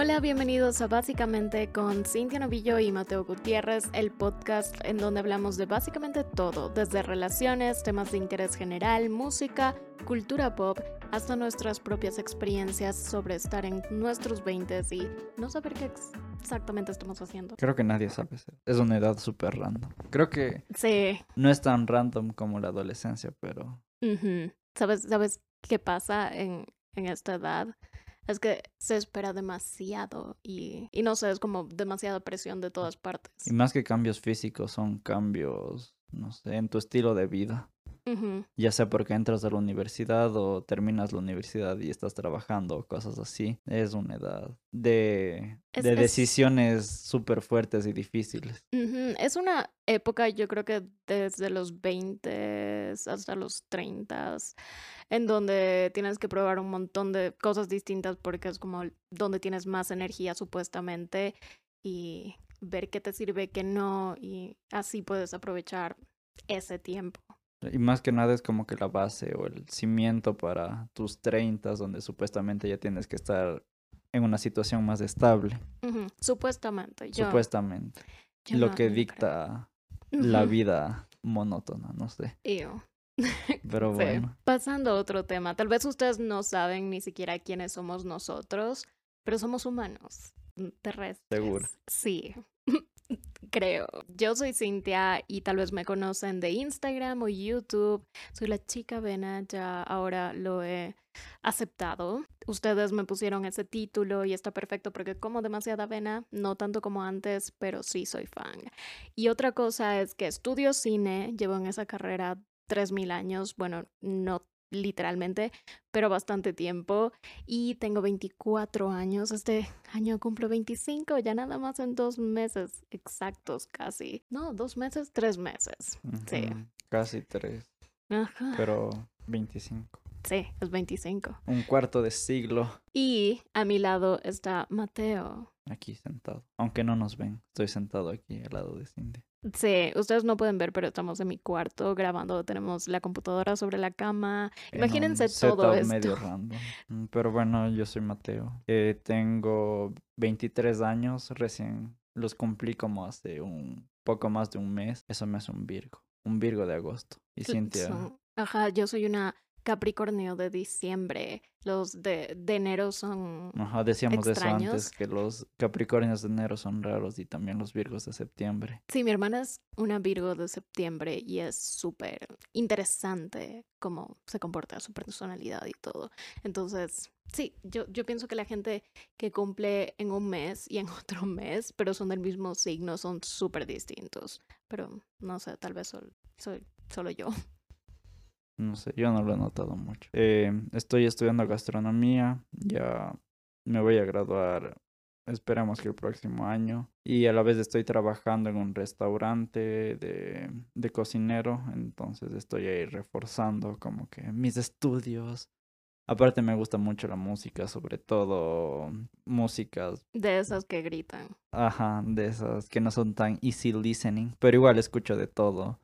Hola, bienvenidos a Básicamente con Cintia Novillo y Mateo Gutiérrez, el podcast en donde hablamos de básicamente todo, desde relaciones, temas de interés general, música, cultura pop, hasta nuestras propias experiencias sobre estar en nuestros 20 y no saber qué exactamente estamos haciendo. Creo que nadie sabe. Es una edad súper random. Creo que sí. no es tan random como la adolescencia, pero... ¿Sabes, ¿Sabes qué pasa en, en esta edad? Es que se espera demasiado y, y no sé, es como demasiada presión de todas partes. Y más que cambios físicos, son cambios, no sé, en tu estilo de vida. Ya sea porque entras a la universidad o terminas la universidad y estás trabajando o cosas así. Es una edad de, de decisiones súper fuertes y difíciles. Es una época, yo creo que desde los 20 hasta los 30, en donde tienes que probar un montón de cosas distintas porque es como donde tienes más energía supuestamente y ver qué te sirve, qué no, y así puedes aprovechar ese tiempo. Y más que nada es como que la base o el cimiento para tus 30, donde supuestamente ya tienes que estar en una situación más estable. Supuestamente. Yo, Supuestamente. Lo que dicta la vida monótona, no sé. Pero bueno. Pasando a otro tema. Tal vez ustedes no saben ni siquiera quiénes somos nosotros, pero somos humanos terrestres. Seguro. Sí. Creo. Yo soy Cintia y tal vez me conocen de Instagram o YouTube. Soy la chica Vena, ya ahora lo he aceptado. Ustedes me pusieron ese título y está perfecto porque como demasiada vena, no tanto como antes, pero sí soy fan. Y otra cosa es que estudio cine, llevo en esa carrera 3.000 años, bueno, no literalmente, pero bastante tiempo. Y tengo 24 años. Este año cumplo 25, ya nada más en dos meses exactos, casi. No, dos meses, tres meses. Sí. Casi tres. Ajá. Pero 25. Sí, es 25. Un cuarto de siglo. Y a mi lado está Mateo. Aquí sentado. Aunque no nos ven, estoy sentado aquí al lado de Cindy. Sí, ustedes no pueden ver, pero estamos en mi cuarto grabando. Tenemos la computadora sobre la cama. Imagínense todo esto. medio random. Mm, pero bueno, yo soy Mateo. Eh, tengo 23 años, recién los cumplí como hace un poco más de un mes. Eso me hace un Virgo. Un Virgo de agosto. Y Cintia. Ajá, yo soy una Capricornio de diciembre. Los de, de enero son. Ajá, decíamos eso antes, que los Capricornios de enero son raros y también los Virgos de septiembre. Sí, mi hermana es una Virgo de septiembre y es súper interesante cómo se comporta su personalidad y todo. Entonces, sí, yo, yo pienso que la gente que cumple en un mes y en otro mes, pero son del mismo signo, son súper distintos. Pero no sé, tal vez soy solo yo. No sé, yo no lo he notado mucho. Eh, estoy estudiando gastronomía, ya me voy a graduar, esperamos que el próximo año. Y a la vez estoy trabajando en un restaurante de, de cocinero, entonces estoy ahí reforzando como que mis estudios. Aparte me gusta mucho la música, sobre todo músicas. De esas que gritan. Ajá, de esas que no son tan easy listening, pero igual escucho de todo.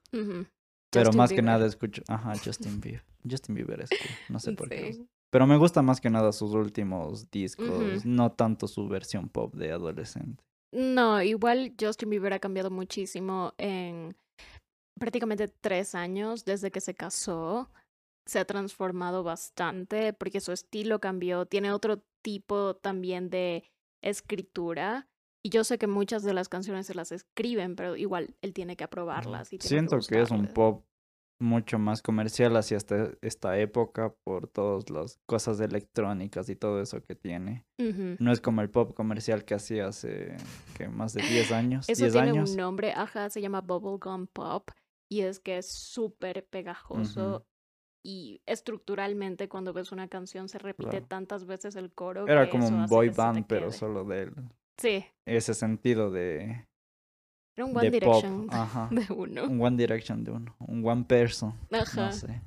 Pero más que nada escucho, ajá, Justin Bieber. Justin Bieber es cool, no sé por qué. Pero me gusta más que nada sus últimos discos, no tanto su versión pop de adolescente. No, igual Justin Bieber ha cambiado muchísimo en prácticamente tres años desde que se casó. Se ha transformado bastante porque su estilo cambió, tiene otro tipo también de escritura. Y yo sé que muchas de las canciones se las escriben, pero igual él tiene que aprobarlas. Y Siento que, es un pop mucho más comercial hacia esta, esta época por todas las cosas electrónicas y todo eso que tiene. No es como el pop comercial que hacía hace que más de 10 años. Eso tiene un nombre, ajá, se llama Bubblegum Pop y es que es súper pegajoso. Y estructuralmente cuando ves una canción se repite tantas veces el coro. Era como un boy band, pero solo de él. Sí. Ese sentido de. Era un One Direction de uno. Un One Direction de uno. Un One Person. Ajá. No sé.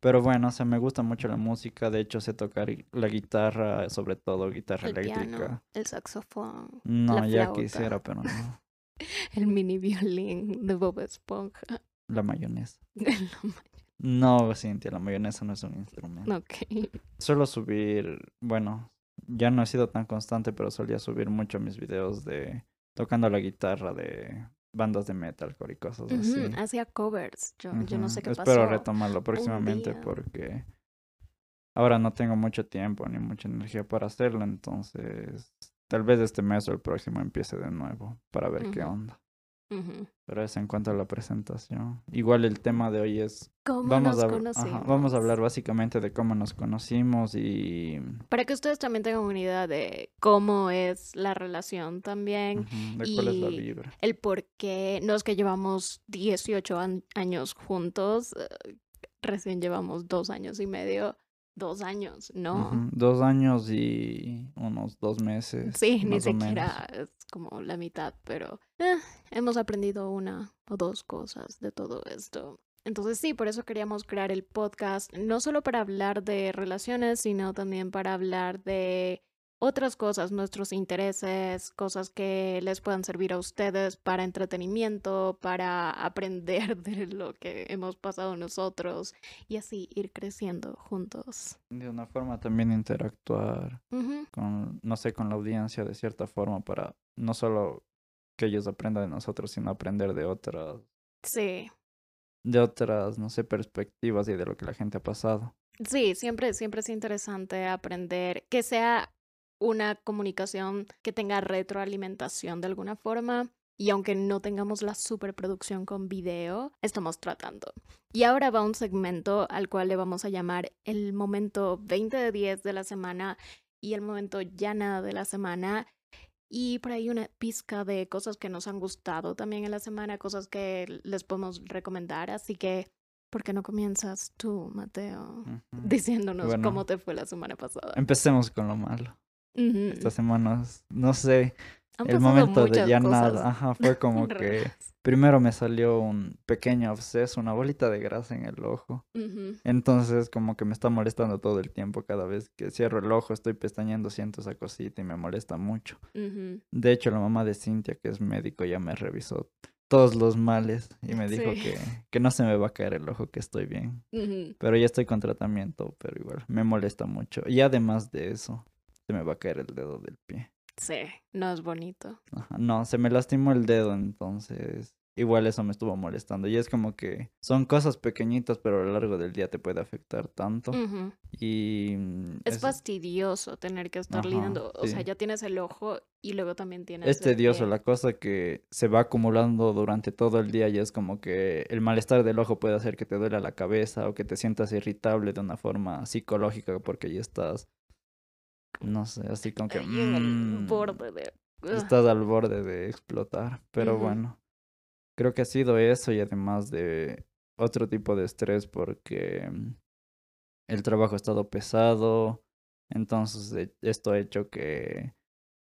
Pero bueno, o sea, me gusta mucho la música. De hecho, sé tocar la guitarra, sobre todo guitarra eléctrica. el saxofón. No, ya quisiera, pero no. el mini violín de Bob Esponja. La mayonesa. no, Cintia, la mayonesa no es un instrumento. Ok. Suelo subir, bueno, ya no he sido tan constante, pero solía subir mucho mis videos de tocando la guitarra de bandas de metalcore y cosas así. Hacía covers. Yo, yo no sé qué Espero pasó. retomarlo próximamente porque ahora no tengo mucho tiempo ni mucha energía para hacerlo, entonces tal vez este mes o el próximo empiece de nuevo para ver qué Ujú. Pero eso en cuanto a la presentación. Igual el tema de hoy es ¿Cómo vamos nos a, ajá, conocimos? vamos a hablar básicamente de cómo nos conocimos y Para que ustedes también tengan una idea de cómo es la relación también, de cuál es la y vibra. el por qué, no es que llevamos 18 an- años juntos, eh, recién llevamos dos años y medio, dos años, ¿no? Dos años y unos dos meses. Sí, ni siquiera es como la mitad, pero eh, hemos aprendido una o dos cosas de todo esto. Entonces sí, por eso queríamos crear el podcast, no solo para hablar de relaciones, sino también para hablar de otras cosas, nuestros intereses, cosas que les puedan servir a ustedes para entretenimiento, para aprender de lo que hemos pasado nosotros y así ir creciendo juntos. De una forma también interactuar con, no sé, con la audiencia de cierta forma para no solo que ellos aprendan de nosotros, sino aprender de otras, Sí. de otras, no sé, perspectivas y de lo que la gente ha pasado. Sí, siempre, siempre es interesante aprender que sea una comunicación que tenga retroalimentación de alguna forma. Y aunque no tengamos la superproducción con video, estamos tratando. Y ahora va un segmento al cual le vamos a llamar el momento 20 de 10 de la semana y el momento ya nada de la semana. Y por ahí una pizca de cosas que nos han gustado también en la semana, cosas que les podemos recomendar. Así que, ¿por qué no comienzas tú, Mateo? Diciéndonos Bueno. cómo te fue la semana pasada. Empecemos con lo malo. Ujú. Estas semanas, no sé, Han el momento de ya cosas nada, ajá, fue como que primero me salió un pequeño absceso, una bolita de grasa en el ojo. Entonces como que me está molestando todo el tiempo. Cada vez que cierro el ojo estoy pestañeando, siento esa cosita y me molesta mucho. De hecho, la mamá de Cintia, que es médico, ya me revisó todos los males y me dijo Sí. que, que no se me va a caer el ojo, que estoy bien. Pero ya estoy con tratamiento, pero igual me molesta mucho. Y además de eso, se me va a caer el dedo del pie. Sí, no es bonito. Ajá, No, se me lastimó el dedo, entonces igual eso me estuvo molestando. Y es como que son cosas pequeñitas, pero a lo largo del día te puede afectar tanto. Y mm, Es es, fastidioso tener que estar Ajá, lidiando. O sea, ya tienes el ojo y luego también tienes. es tedioso la cosa que se va acumulando durante todo el día y es como que el malestar del ojo puede hacer que te duela la cabeza o que te sientas irritable de una forma psicológica porque ya estás, no sé, así como que... Mm, borde de. Estás al borde de explotar. Pero bueno, creo que ha sido eso y además de otro tipo de estrés porque mm, el trabajo ha estado pesado. Entonces esto ha hecho que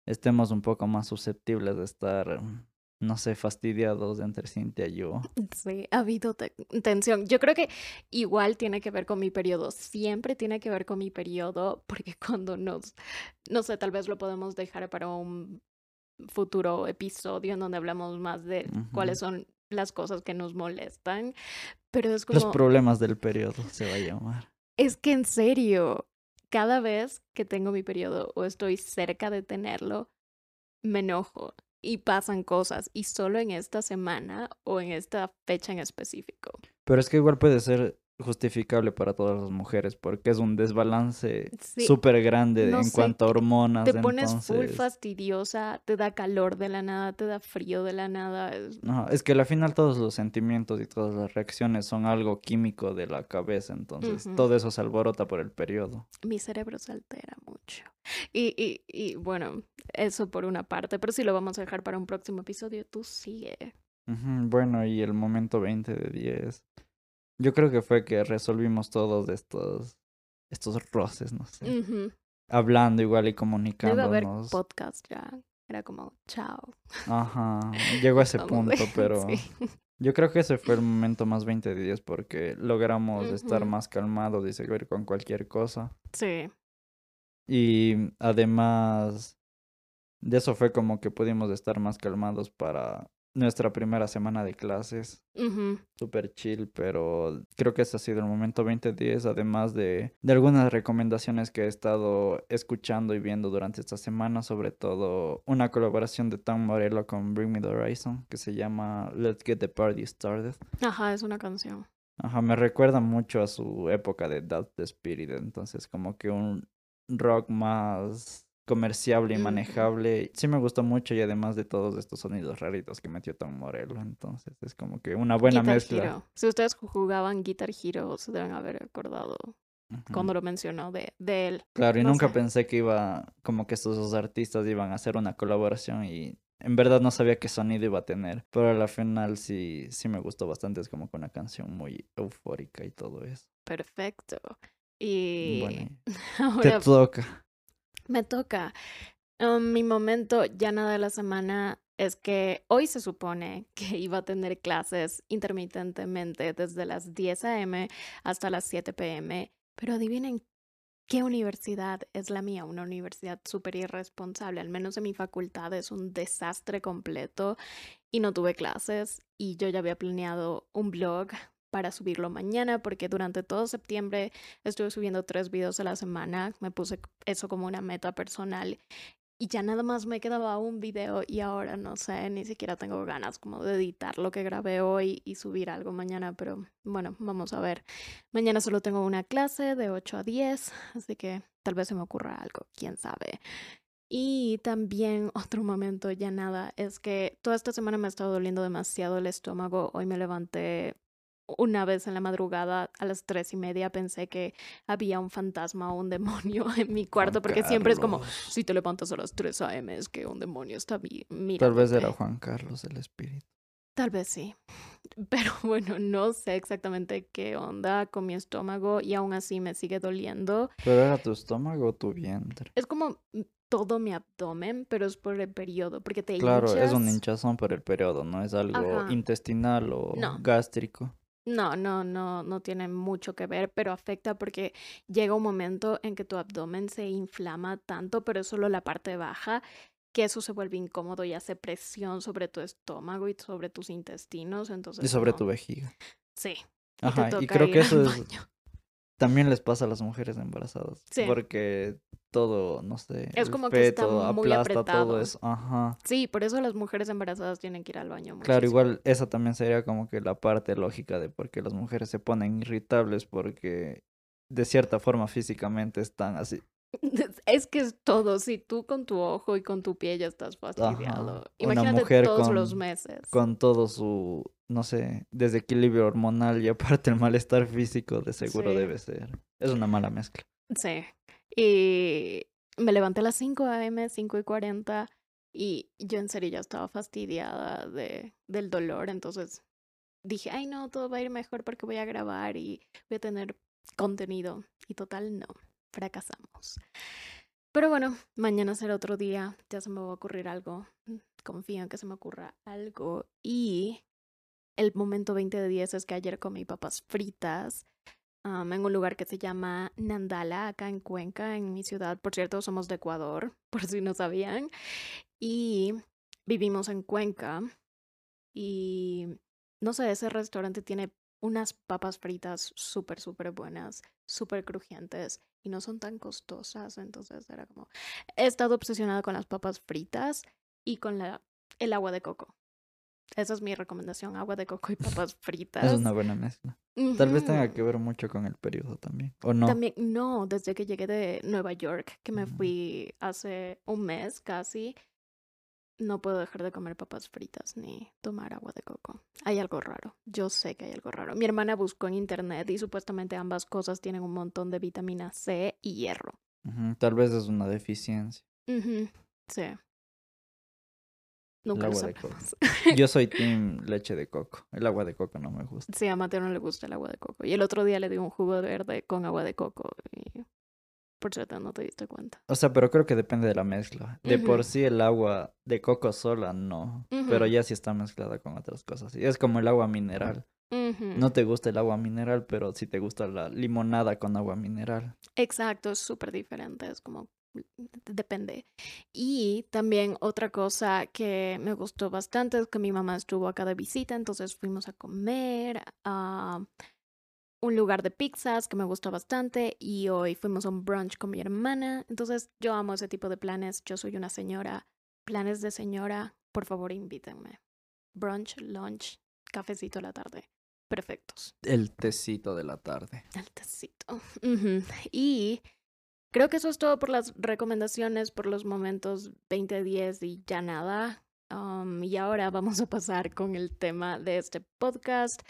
estemos un poco más susceptibles de estar, mm, no sé, fastidiados entre Cintia y yo. Sí, ha habido te- tensión. Yo creo que igual tiene que ver con mi periodo. Siempre tiene que ver con mi periodo, porque cuando nos, no sé, tal vez lo podemos dejar para un futuro episodio en donde hablamos más de cuáles son las cosas que nos molestan. Pero es Los como, problemas del periodo se va a llamar. es que en serio, cada vez que tengo mi periodo o estoy cerca de tenerlo, me enojo y pasan cosas. Y solo en esta semana o en esta fecha en específico. Pero es que igual puede ser justificable para todas las mujeres porque es un desbalance Sí, súper grande no en sé, cuanto a hormonas. Te pones full entonces... fastidiosa, te da calor de la nada, te da frío de la nada. es- No, es que al final todos los sentimientos y todas las reacciones son algo químico de la cabeza, entonces todo eso se alborota por el periodo. Mi cerebro se altera mucho. Y, y, y bueno, eso por una parte, pero sí lo vamos a dejar para un próximo episodio. Tú sigue. Bueno, y el momento 20 de 10. Yo creo que fue que resolvimos todos estos, estos roces, no sé. Hablando igual y No iba a haber comunicándonos. podcast ya. Era como, chao. Ajá, llegó a ese punto, pero sí. yo creo que ese fue el momento más 20 de 10 porque logramos estar más calmados y seguir con cualquier cosa. Sí. Y además de eso fue como que pudimos estar más calmados para nuestra primera semana de clases. Ujú. Súper chill, pero creo que ese ha sido el momento 2010, además de, de algunas recomendaciones que he estado escuchando y viendo durante esta semana, sobre todo una colaboración de Tom Morello con Bring Me the Horizon, que se llama Let's Get the Party Started. Ajá, es una canción. Ajá, me recuerda mucho a su época de Doubt the Spirit, entonces como que un rock más comerciable y manejable. Sí me gustó mucho y además de todos estos sonidos raritos que metió Tom Morello, entonces es como que una buena Guitar mezcla. Hero. Si ustedes jugaban Guitar Hero, se deben haber acordado cuando lo mencionó de, de él. Claro, y no nunca sé. pensé que iba, como que estos dos artistas iban a hacer una colaboración y en verdad no sabía qué sonido iba a tener, pero a la final sí, sí me gustó bastante, es como que una canción muy eufórica y todo eso. Perfecto. Y Bueno, y te ahora toca. Me toca. Um, mi momento ya nada de la semana es que hoy se supone que iba a tener clases intermitentemente desde las 10 a.m. hasta las 7 p.m. Pero adivinen qué universidad es la mía, una universidad súper irresponsable. Al menos en mi facultad es un desastre completo y no tuve clases y yo ya había planeado un blog para subirlo mañana porque durante todo septiembre estuve subiendo tres videos a la semana. Me puse eso como una meta personal y ya nada más me quedaba un video y ahora no sé, ni siquiera tengo ganas como de editar lo que grabé hoy y subir algo mañana, pero bueno, vamos a ver. Mañana solo tengo una clase de 8 a 10, así que tal vez se me ocurra algo, quién sabe. Y también otro momento, ya nada, es que toda esta semana me ha estado doliendo demasiado el estómago. Hoy me levanté una vez en la madrugada a las tres y media, pensé que había un fantasma o un demonio en mi cuarto, Juan porque siempre es como, si te levantas a las 3 a.m. es que un demonio está vi- Tal vez era. Juan Carlos el espíritu. Tal vez sí. Pero bueno, no sé exactamente qué onda con mi estómago y aún así me sigue doliendo. Pero era tu estómago o tu vientre. Es como todo mi abdomen, pero es por el periodo, porque te Claro, es un hinchazón por el periodo, no es algo Ajá. intestinal o No. gástrico. No, no, no, no tiene mucho que ver, pero afecta porque llega un momento en que tu abdomen se inflama tanto, pero es solo la parte baja, que eso se vuelve incómodo y hace presión sobre tu estómago y sobre tus intestinos, Y entonces sobre no. tu vejiga. Sí, y Ajá, y creo que eso es, baño. También les pasa a las mujeres embarazadas. Sí. Porque todo, no sé, Es como que está muy aplasta todo apretado. eso. Ajá. Sí, por eso las mujeres embarazadas tienen que ir al baño Claro, muchísimo. igual esa también sería como que la parte lógica de por qué las mujeres se ponen irritables porque de cierta forma físicamente están así. Es que es todo, si tú con tu ojo y con tu pie ya estás fastidiado. Ajá. Una Imagínate mujer todos los meses. con todo su, no sé, desequilibrio hormonal y aparte el malestar físico de seguro Sí. debe ser. Es una mala mezcla. Sí. Y me levanté a las 5 a.m., 5 y 40, y yo en serio ya estaba fastidiada de, del dolor, entonces dije, ay no, todo va a ir mejor porque voy a grabar y voy a tener contenido. Y total, no, fracasamos. Pero bueno, mañana será otro día, ya se me va a ocurrir algo. Confío en que se me ocurra algo. Y el momento 20 de 10 es que ayer comí papas fritas en un lugar que se llama Nandala, acá en Cuenca, en mi ciudad. Por cierto, somos de Ecuador, por si no sabían. Y vivimos en Cuenca. Y no sé, ese restaurante tiene unas papas fritas súper, súper buenas, súper crujientes y no son tan costosas. Entonces era como, he estado obsesionada con las papas fritas y con la, el agua de coco. Esa es mi recomendación, agua de coco y papas Es fritas. una buena mezcla. Tal vez tenga que ver mucho con el periodo también. ¿O no? También, no, desde que llegué de Nueva York, que me fui hace un mes casi, no puedo dejar de comer papas fritas ni tomar agua de coco. Hay algo raro, yo sé que hay algo raro. Mi hermana buscó en internet y supuestamente ambas cosas tienen un montón de vitamina C y hierro. Tal vez es una deficiencia. Sí. Nunca lo sabremos. Yo soy team leche de coco. El agua de coco no me gusta. Sí, a Mateo no le gusta el agua de coco. Y el otro día le di un jugo verde con agua de coco y por suerte no te diste cuenta. O sea, pero creo que depende de la mezcla. De por sí el agua de coco sola no. Pero ya si está mezclada con otras cosas. Y es como el agua mineral. No te gusta el agua mineral, pero sí te gusta la limonada con agua mineral. Exacto, es súper diferente. Es como depende. Y también otra cosa que me gustó bastante es que mi mamá estuvo acá de visita, entonces fuimos a comer a un lugar de pizzas que me gustó bastante y hoy fuimos a un brunch con mi hermana. Entonces yo amo ese tipo de planes, yo soy una señora. Planes de señora, por favor invítenme. Brunch, lunch, cafecito a la tarde. Perfectos. El tecito de la tarde. El tecito. Y creo que eso es todo por las recomendaciones, por los momentos 2010 y ya nada. Um, y ahora vamos a pasar con el tema de este podcast.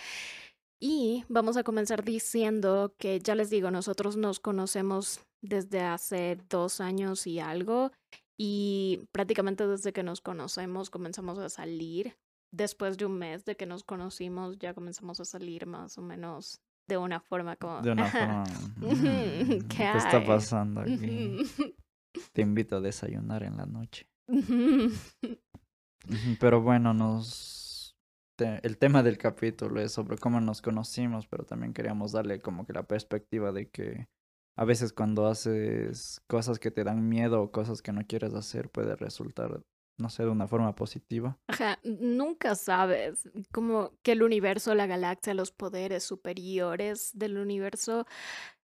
Y vamos a comenzar diciendo que ya les digo, nosotros nos conocemos desde hace dos años y algo. Y prácticamente desde que nos conocemos comenzamos a salir. Después de un mes de que nos conocimos ya comenzamos a salir más o menos de una forma como... De una forma... ¿Qué, ¿Qué está pasando aquí? Te invito a desayunar en la noche. Pero bueno, nos... El tema del capítulo es sobre cómo nos conocimos, pero también queríamos darle como que la perspectiva de que a veces cuando haces cosas que te dan miedo o cosas que no quieres hacer puede resultar, no sé, de una forma positiva. Ajá, nunca sabes como que el universo, la galaxia, los poderes superiores del universo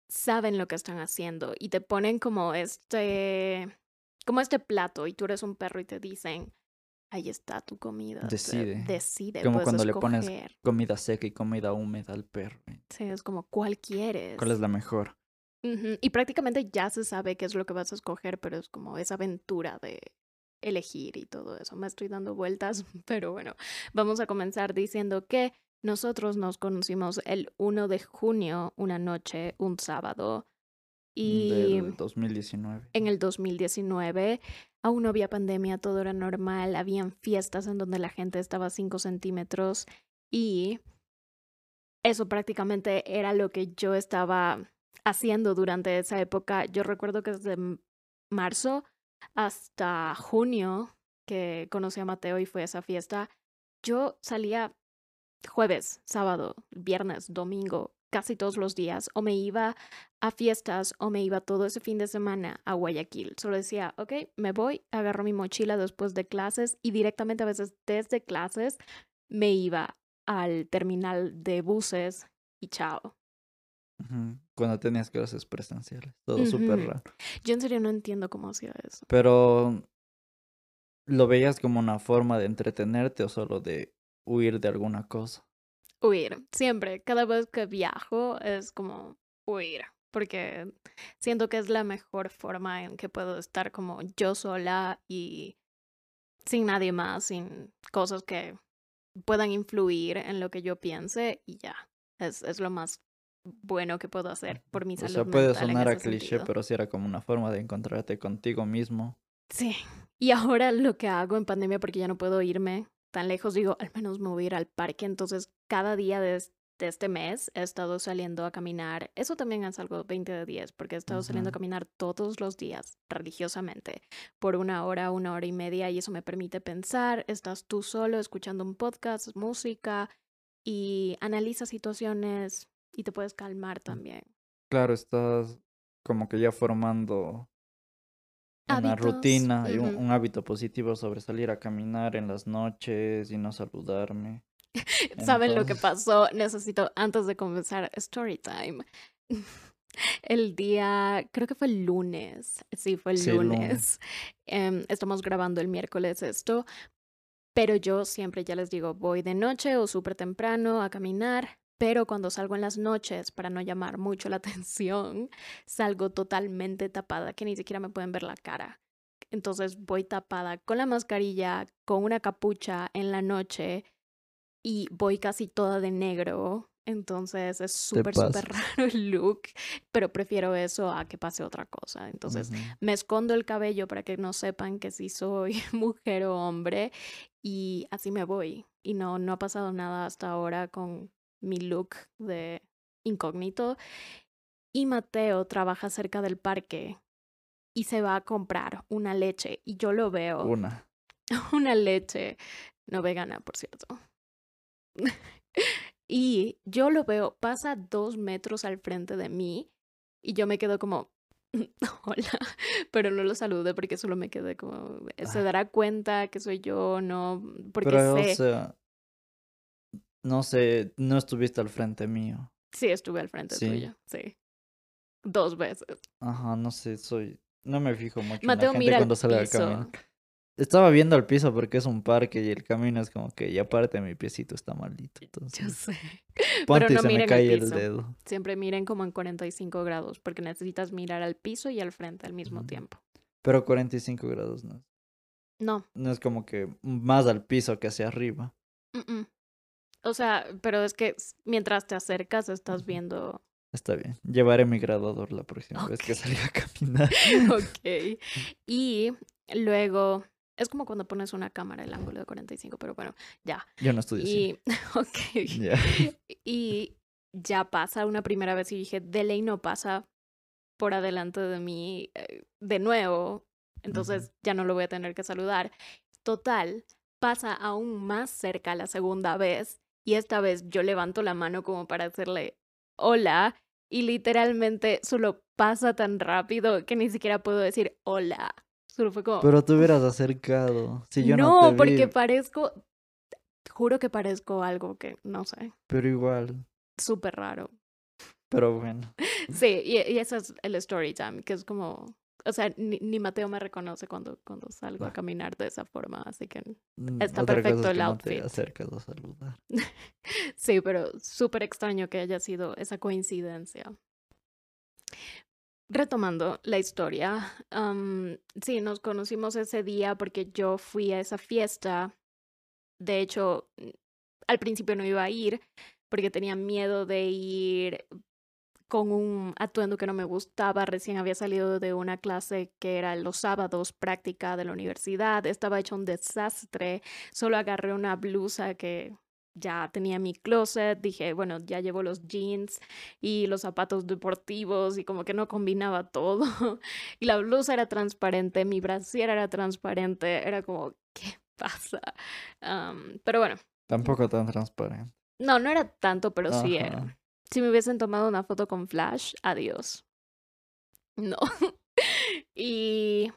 saben lo que están haciendo y te ponen como este, como este plato y tú eres un perro y te dicen, ahí está tu comida. Decide. Decide. Como cuando le pones comida seca y comida húmeda al perro. Sí, es como, ¿cuál quieres? ¿Cuál es la mejor? Y prácticamente ya se sabe qué es lo que vas a escoger, pero es como esa aventura de elegir y todo eso. Me estoy dando vueltas, pero bueno, vamos a comenzar diciendo que nosotros nos conocimos el 1 de junio, una noche, un sábado. Y Del 2019. En el 2019 aún no había pandemia, todo era normal, habían fiestas en donde la gente estaba a 5 centímetros y eso prácticamente era lo que yo estaba haciendo durante esa época. Yo recuerdo que desde marzo hasta junio que conocí a Mateo y fue a esa fiesta, yo salía jueves, sábado, viernes, domingo, casi todos los días, o me iba a fiestas o me iba todo ese fin de semana a Guayaquil. Solo decía, ok, me voy, agarro mi mochila después de clases y directamente a veces desde clases me iba al terminal de buses y chao. Cuando tenías clases presenciales. Todo súper raro. Yo en serio no entiendo cómo hacía eso. Pero, ¿lo veías como una forma de entretenerte o solo de huir de alguna cosa? Huir, siempre. Cada vez que viajo es como huir. Porque siento que es la mejor forma en que puedo estar como yo sola y sin nadie más, sin cosas que puedan influir en lo que yo piense y ya. Es, es lo más bueno que puedo hacer por mi salud. O sea, puede sonar a cliché, pero sí era como una forma de encontrarte contigo mismo. Sí. Y ahora lo que hago en pandemia, porque ya no puedo irme tan lejos, digo, al menos me voy a ir al parque. Entonces, cada día de, este mes he estado saliendo a caminar. Eso también es algo 20 de 10, porque he estado saliendo a caminar todos los días, religiosamente, por una hora, una hora y media, y eso me permite pensar. Estás tú solo escuchando un podcast, música, y analiza situaciones y te puedes calmar mm. también. Claro, estás como que ya formando una rutina y un, hábito positivo sobre salir a caminar en las noches y no saludarme. ¿Saben lo que pasó? Necesito, antes de comenzar, story time. El día, creo que fue el lunes. Sí, fue el lunes. Em, estamos grabando el miércoles esto. Pero yo siempre, ya les digo, voy de noche o súper temprano a caminar pero cuando salgo en las noches, para no llamar mucho la atención, salgo totalmente tapada, que ni siquiera me pueden ver la cara. Entonces voy tapada con la mascarilla, con una capucha en la noche y voy casi toda de negro. Entonces es súper, súper raro el look, pero prefiero eso a que pase otra cosa. Entonces me escondo el cabello para que no sepan que si soy mujer o hombre y así me voy. Y no, no ha pasado nada hasta ahora con, mi look de incógnito. Y Mateo trabaja cerca del parque y se va a comprar una leche y yo lo veo. Una. Una leche no vegana, por cierto. y yo lo veo, pasa dos metros al frente de mí y yo me quedo como, hola, pero no lo saludé porque solo me quedé como, se Ah, dará cuenta que soy yo, no, porque pero, o sé, sea, no sé, no estuviste al frente mío. sí estuve al frente Sí. tuyo, sí, dos veces. Ajá, no sé, soy... No me fijo mucho en la Mateo gente mira cuando sale al camino. Estaba viendo al piso porque es un parque y el camino es como que, y aparte mi piecito está maldito. yo sé, y no se me miren cae el piso. dedo. siempre miren como en 45 grados, porque necesitas mirar al piso y al frente al mismo Ujú. tiempo. Pero 45 grados no. No, No es como que más al piso que hacia arriba. mm, mm. O sea, pero es que mientras te acercas estás viendo, Está bien. Llevaré mi graduador la próxima vez que salga a caminar. ok, y luego... Es como cuando pones una cámara el ángulo de 45, pero bueno, ya. Yo no estudio cine. Y, ok. Ya. Y ya pasa una primera vez y dije, de ley no pasa por adelante de mí eh, de nuevo, entonces ya no lo voy a tener que saludar. Total, pasa aún más cerca la segunda vez y esta vez yo levanto la mano como para hacerle hola y literalmente solo pasa tan rápido que ni siquiera puedo decir hola. Solo fue como, Pero te hubieras acercado. Si yo no, no, te porque vi, parezco, juro que parezco algo que, no sé, pero igual. súper raro. Pero bueno. Sí, y, y ese es el story time, que es como, o sea, ni, ni Mateo me reconoce cuando, cuando salgo a Ah. caminar de esa forma, así que mm, Está otra perfecto cosa es el que no outfit. te acercas a saludar. sí, pero súper extraño que haya sido esa coincidencia. Retomando la historia, am, sí, nos conocimos ese día porque yo fui a esa fiesta. De hecho, al principio no iba a ir porque tenía miedo de ir con un atuendo que no me gustaba. Recién había salido de una clase que era los sábados, práctica de la universidad. Estaba hecho un desastre. Solo agarré una blusa que ya tenía en mi closet. Dije, bueno, ya llevo los jeans y los zapatos deportivos y como que no combinaba todo. Y la blusa era transparente, mi brasier era transparente. Era como, ¿qué pasa? Pero bueno, Tampoco tan transparente. no, no era tanto, pero sí era. Si me hubiesen tomado una foto con flash, adiós. No. y,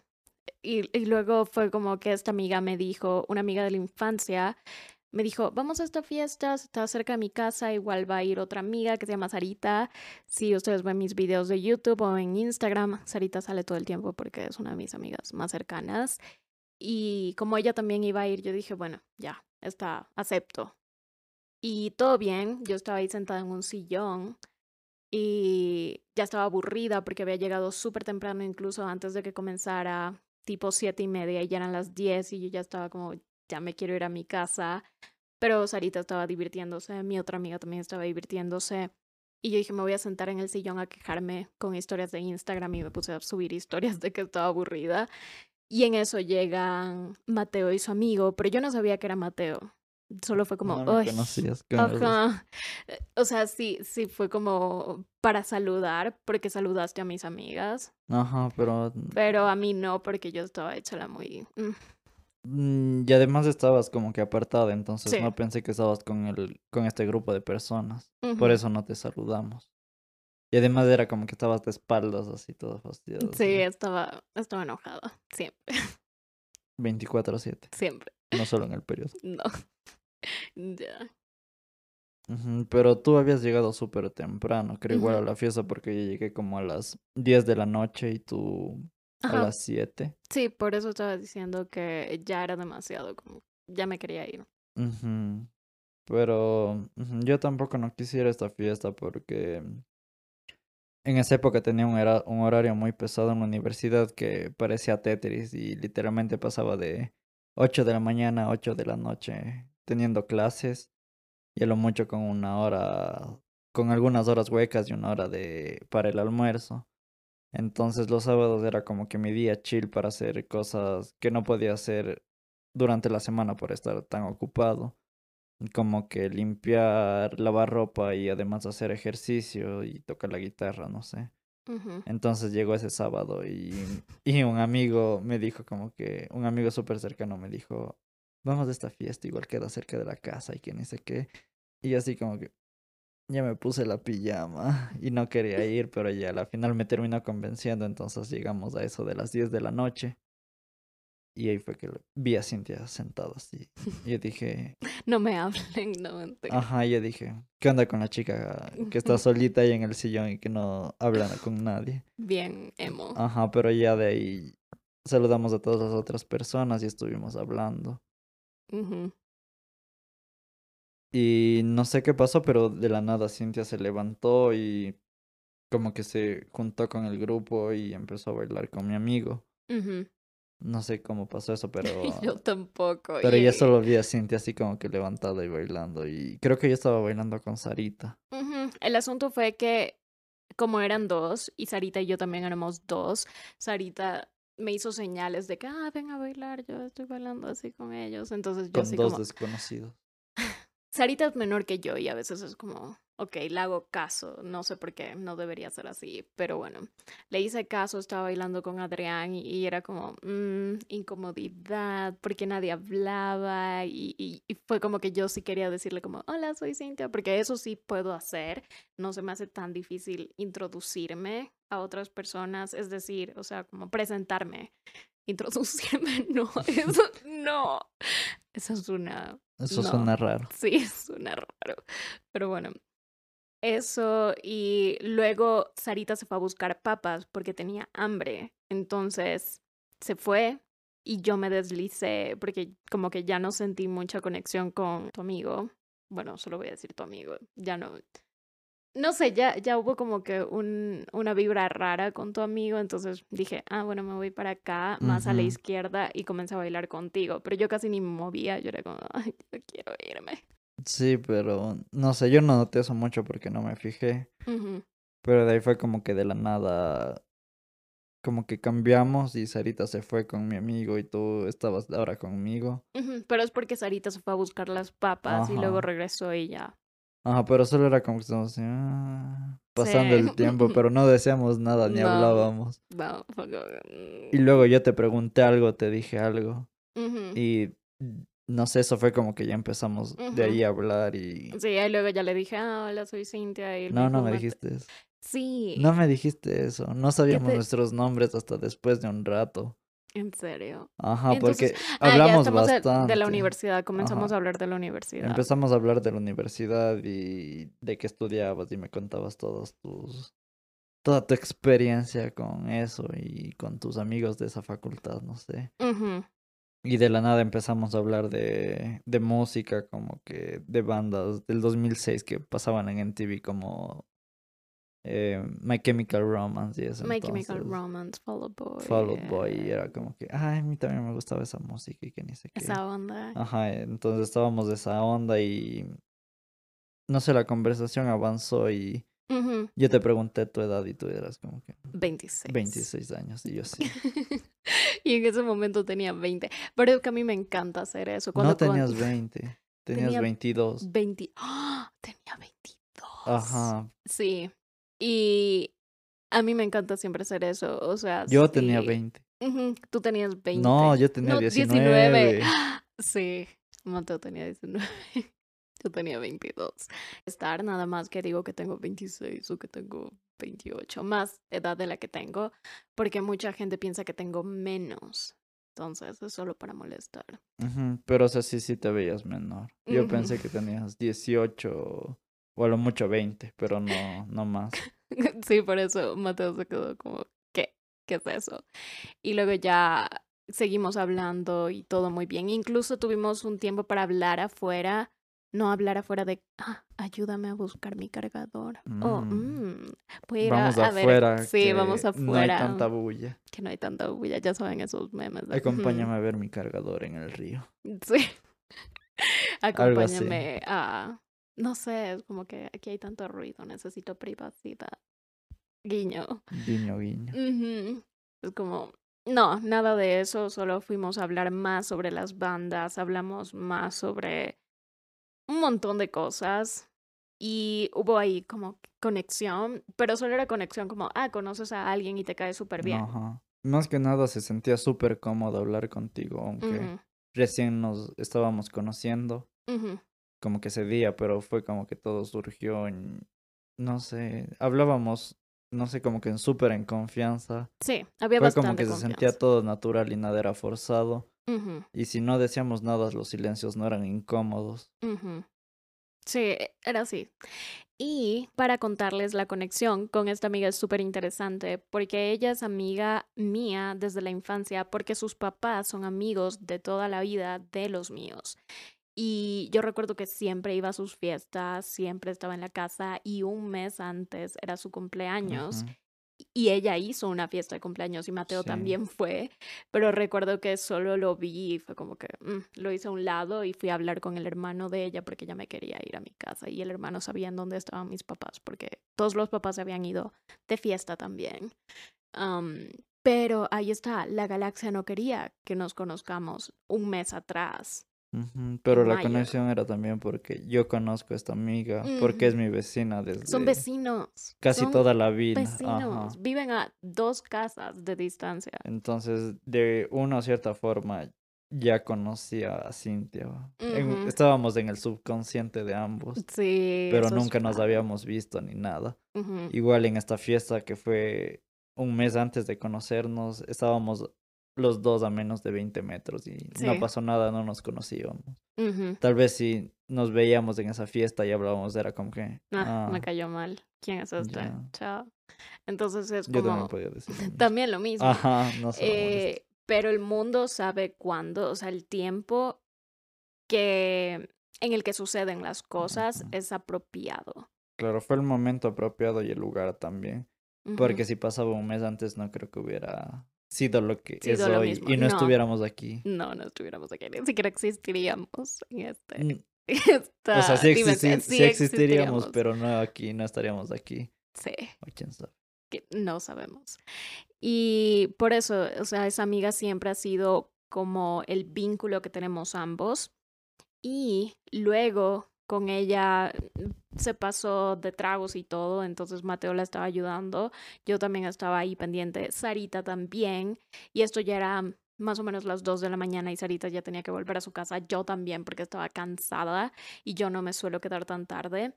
y, y luego fue como que esta amiga me dijo, una amiga de la infancia, me dijo, vamos a esta fiesta, está cerca de mi casa, igual va a ir otra amiga que se llama Sarita. Si ustedes ven mis videos de YouTube o en Instagram, Sarita sale todo el tiempo porque es una de mis amigas más cercanas. Y como ella también iba a ir, yo dije, bueno, ya, está, acepto. Y todo bien, yo estaba ahí sentada en un sillón y ya estaba aburrida porque había llegado súper temprano, incluso antes de que comenzara, tipo siete y media, y ya eran las diez y yo ya estaba como, ya me quiero ir a mi casa. Pero Sarita estaba divirtiéndose, mi otra amiga también estaba divirtiéndose. Y yo dije, me voy a sentar en el sillón a quejarme con historias de Instagram y me puse a subir historias de que estaba aburrida. Y en eso llegan Mateo y su amigo, pero yo no sabía que era Mateo. Solo fue como, no me "Ay, conocías. con razón. Ajá. Eh, O sea, sí, sí fue como para saludar, porque saludaste a mis amigas, Ajá, pero... pero a mí no, porque yo estaba hecha la muy... mm, mm, Y además estabas como que apartada, entonces Sí. no pensé que estabas con el, con este grupo de personas. Por eso no te saludamos. Y además era como que estabas de espaldas así, todo fastidiado. Sí, estaba, estaba enojada, siempre, 24-7, siempre, no solo en el periodo. no. Ya. Ujú, Pero tú habías llegado súper temprano, creo igual a la fiesta porque yo llegué como a las 10 de la noche y tú a Ajá, las 7. sí, por eso estaba diciendo que ya era demasiado, como ya me quería ir. Ujú, Pero ujú, yo tampoco no quisiera esta fiesta porque en esa época tenía un, un horario muy pesado en la universidad que parecía Tetris y literalmente pasaba de 8 de la mañana a 8 de la noche teniendo clases y a lo mucho con una hora, con algunas horas huecas y una hora de para el almuerzo. Entonces los sábados era como que mi día chill para hacer cosas que no podía hacer durante la semana por estar tan ocupado como que limpiar, lavar ropa y además hacer ejercicio y tocar la guitarra, no sé. Entonces llegó ese sábado y, y un amigo me dijo como que, un amigo súper cercano me dijo, vamos a esta fiesta, igual queda cerca de la casa y que ni sé qué. Y yo así como que, ya me puse la pijama y no quería ir, pero ya a la final me terminó convenciendo, entonces llegamos a eso de las 10 de la noche. Y ahí fue que vi a Cintia sentada así. Y yo dije... No me hablen, no me Ajá, yo dije, ¿qué onda con la chica que está solita ahí en el sillón y que no habla con nadie? Bien, emo. Ajá, pero ya de ahí saludamos a todas las otras personas y estuvimos hablando. Y no sé qué pasó, pero de la nada Cintia se levantó y como que se juntó con el grupo y empezó a bailar con mi amigo. No sé cómo pasó eso, pero... yo tampoco. Pero ya solo vi a Cintia así como que levantada y bailando. Y creo que yo estaba bailando con Sarita. El asunto fue que como eran dos y Sarita y yo también éramos dos, Sarita me hizo señales de que, ah, ven a bailar, yo estoy bailando así con ellos. Entonces yo con así dos desconocidos. Sarita es menor que yo y a veces es como, ok, le hago caso, no sé por qué, no debería ser así, pero bueno, le hice caso, estaba bailando con Adrián y, era como, mmm, incomodidad, porque nadie hablaba y, fue como que yo sí quería decirle como, hola, soy Cintia, porque eso sí puedo hacer, no se me hace tan difícil introducirme a otras personas, es decir, o sea, como presentarme introducirme, no, eso no. Eso es una eso suena raro. Sí, suena raro. Pero bueno, eso y luego Sarita se fue a buscar papas porque tenía hambre. Entonces se fue y yo me deslicé porque como que ya no sentí mucha conexión con tu amigo. Bueno, solo voy a decir tu amigo. Ya no, no sé, ya, ya hubo como que un, una vibra rara con tu amigo, entonces dije, ah, bueno, me voy para acá, más a la izquierda, y comencé a bailar contigo, pero yo casi ni me movía, yo era como, ay, yo quiero irme. Sí, pero no sé, yo no noté eso mucho porque no me fijé, pero de ahí fue como que de la nada, como que cambiamos y Sarita se fue con mi amigo y tú estabas ahora conmigo. Pero es porque Sarita se fue a buscar las papas y luego regresó y ya Ajá, pero solo era como que estamos así, ah, pasando el tiempo, pero no decíamos nada ni hablábamos. No, y luego yo te pregunté algo, te dije algo. Y no sé, eso fue como que ya empezamos de ahí a hablar y... Sí, y luego ya le dije, ah, hola, soy Cintia. Y no, no me dijiste eso. Sí. No me dijiste eso. No sabíamos nuestros nombres hasta después de un rato. ¿En serio? Ajá, porque ah, hablamos bastante. De, la universidad, comenzamos a hablar de la universidad. Empezamos a hablar de la universidad y de qué estudiabas y me contabas todos tus toda tu experiencia con eso y con tus amigos de esa facultad, no sé. Y de la nada empezamos a hablar de, de música, como que de bandas del 2006 que pasaban en MTV como eh, My Chemical Romance y eso. My Chemical Romance, Fall Boy. Fall Boy, y era como que, ay, a mí también me gustaba esa música y que ni sé qué. Esa onda. Ajá, entonces estábamos de esa onda y no sé, la conversación avanzó y yo te pregunté tu edad y tú eras como que... 26. 26 años y yo sí. y en ese momento tenía 20. Pero es que a mí me encanta hacer eso. Cuando, no tenías 20, tenías 22. 20. ¡Ah! Tenía 22. Ajá. Sí, y a mí me encanta siempre hacer eso, o sea... Yo tenía 20. Tú tenías 20. No, yo tenía 19. Sí, Mateo tenía 19. Yo tenía 22. Estar nada más que digo que tengo 26 o que tengo 28, más edad de la que tengo, porque mucha gente piensa que tengo menos. Entonces es solo para molestar. Pero o sea, sí, sí te veías menor. Yo pensé que tenías 18 o a lo mucho 20, pero no, no más. sí, por eso Mateo se quedó como, ¿qué? ¿Qué es eso? Y luego ya seguimos hablando y todo muy bien. Incluso tuvimos un tiempo para hablar afuera, no hablar afuera de, ah, ayúdame a buscar mi cargador. Oh, mm, voy a vamos afuera. Sí, vamos afuera. No hay tanta bulla. Que no hay tanta bulla, ya saben esos memes. Acompáñame a ver mi cargador en el río. Sí. Acompáñame a no sé, es como que aquí hay tanto ruido, necesito privacidad. Guiño. Guiño, guiño. Es como, no, nada de eso, solo fuimos a hablar más sobre las bandas, hablamos más sobre un montón de cosas y hubo ahí como conexión, pero solo era conexión como, ah, conoces a alguien y te cae súper bien. Ajá. Más que nada se sentía súper cómodo hablar contigo, aunque recién nos estábamos conociendo como que ese día, pero fue como que todo surgió en, no sé, hablábamos, no sé, como que en súper en confianza. Sí, había Fue bastante como que se sentía todo natural y nada era forzado. Y si no decíamos nada, los silencios no eran incómodos. Sí, e- era así. Y para contarles la conexión con esta amiga es súper interesante porque ella es amiga mía desde la infancia porque sus papás son amigos de toda la vida de los míos. Y yo recuerdo que siempre iba a sus fiestas, siempre estaba en la casa y un mes antes era su cumpleaños y ella hizo una fiesta de cumpleaños y Mateo Sí. también fue, pero recuerdo que solo lo vi y fue como que mm, lo hice a un lado y fui a hablar con el hermano de ella porque ella me quería ir a mi casa y el hermano sabía en dónde estaban mis papás porque todos los papás se habían ido de fiesta también. Am, pero ahí está, la galaxia no quería que nos conozcamos un mes atrás. Pero la conexión era también porque yo conozco a esta amiga, porque es mi vecina desde Son vecinos. casi son toda la vida. Vecinos. Ajá. Viven a dos casas de distancia. Entonces, de una cierta forma, ya conocía a Cintia. En- estábamos en el subconsciente de ambos, Sí. pero nunca nos habíamos visto ni nada. Igual en esta fiesta que fue un mes antes de conocernos, estábamos los dos a menos de 20 metros y no pasó nada, no nos conocíamos. Tal vez si nos veíamos en esa fiesta y hablábamos, era como que, Ah, me ah, cayó mal. ¿Quién es este? Chao. Entonces es Yo también como podía decir lo también lo mismo. Ajá, no molestar. Eh, pero el mundo sabe cuándo, o sea, el tiempo que en el que suceden las cosas es apropiado. Claro, fue el momento apropiado y el lugar también. Porque si pasaba un mes antes, no creo que hubiera sido lo que es Sido lo hoy mismo. y no, No. estuviéramos aquí. No, no estuviéramos aquí, ni siquiera existiríamos en este. Mm, esta O sea, sí, existi- Sí sí existiríamos, pero no aquí, no estaríamos aquí. Sí. O quién sabe. que no sabemos. Y por eso, o sea, esa amiga siempre ha sido como el vínculo que tenemos ambos. Y luego con ella se pasó de tragos y todo, entonces Mateo la estaba ayudando. Yo también estaba ahí pendiente, Sarita también. Y esto ya era más o menos las 2 de la mañana y Sarita ya tenía que volver a su casa. Yo también porque estaba cansada y yo no me suelo quedar tan tarde.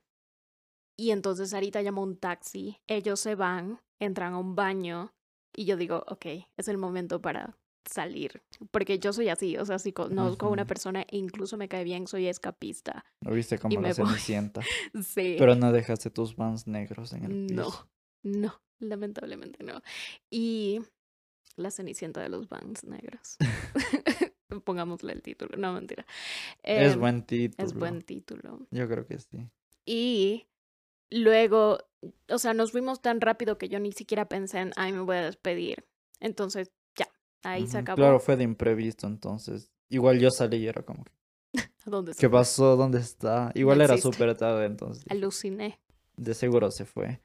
Y entonces Sarita llamó un taxi, ellos se van, entran a un baño y yo digo, ok, es el momento para salir. Porque yo soy así, o sea, si conozco a una persona e incluso me cae bien, soy escapista. Lo viste como me la cenicienta. Sí. Pero no dejaste tus vans negros en el no, piso. no, lamentablemente no. Y la cenicienta de los Vans negros. Pongámosle el título, no mentira. es Em, buen título. Es buen título. Yo creo que sí. Y luego, o sea, nos fuimos tan rápido que yo ni siquiera pensé en, ay, me voy a despedir. Entonces, ahí se acabó. Claro, fue de imprevisto, entonces. Igual yo salí y era como que, ¿A dónde se ¿qué pasó? ¿Dónde está? Igual No era súper tarde, entonces. Aluciné. De seguro se fue.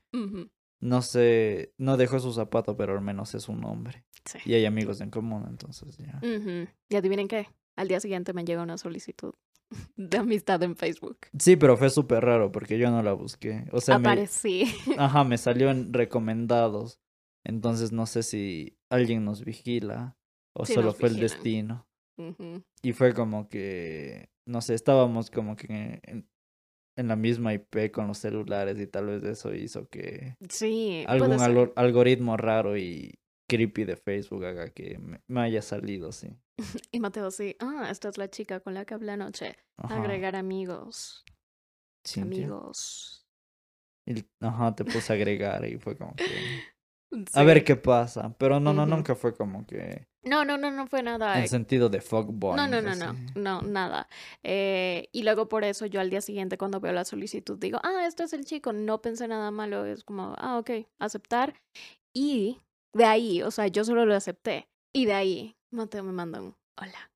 No sé, no dejó su zapato, pero al menos es un hombre. Sí. Y hay amigos en común, entonces ya. Ujú. Y adivinen qué, al día siguiente me llega una solicitud de amistad en Facebook. Sí, pero fue súper raro porque yo no la busqué. O sea, me, Aparecí. ajá, me salió en recomendados. Entonces no sé si alguien nos vigila o Sí, solo fue el destino. Y fue como que, no sé, estábamos como que en, en la misma IP con los celulares y tal vez eso hizo que Sí, algún algoritmo raro y creepy de Facebook haga que me, me haya salido, sí. Y Mateo, sí, ah, esta es la chica con la que hablé anoche. Ajá, Agregar amigos, Cintia. amigos. Y, ajá, te puse a agregar y fue como que... Sí. A ver qué pasa. Pero no, no, nunca fue como que No, no, no, no fue nada. en sentido de fuckboy. No, no, no, no, no, nada. Eh, y luego por eso yo al día siguiente cuando veo la solicitud digo, ah, este es el chico, no pensé nada malo, es como, ah, ok, aceptar. Y de ahí, o sea, yo solo lo acepté. Y de ahí, Mateo me manda un hola.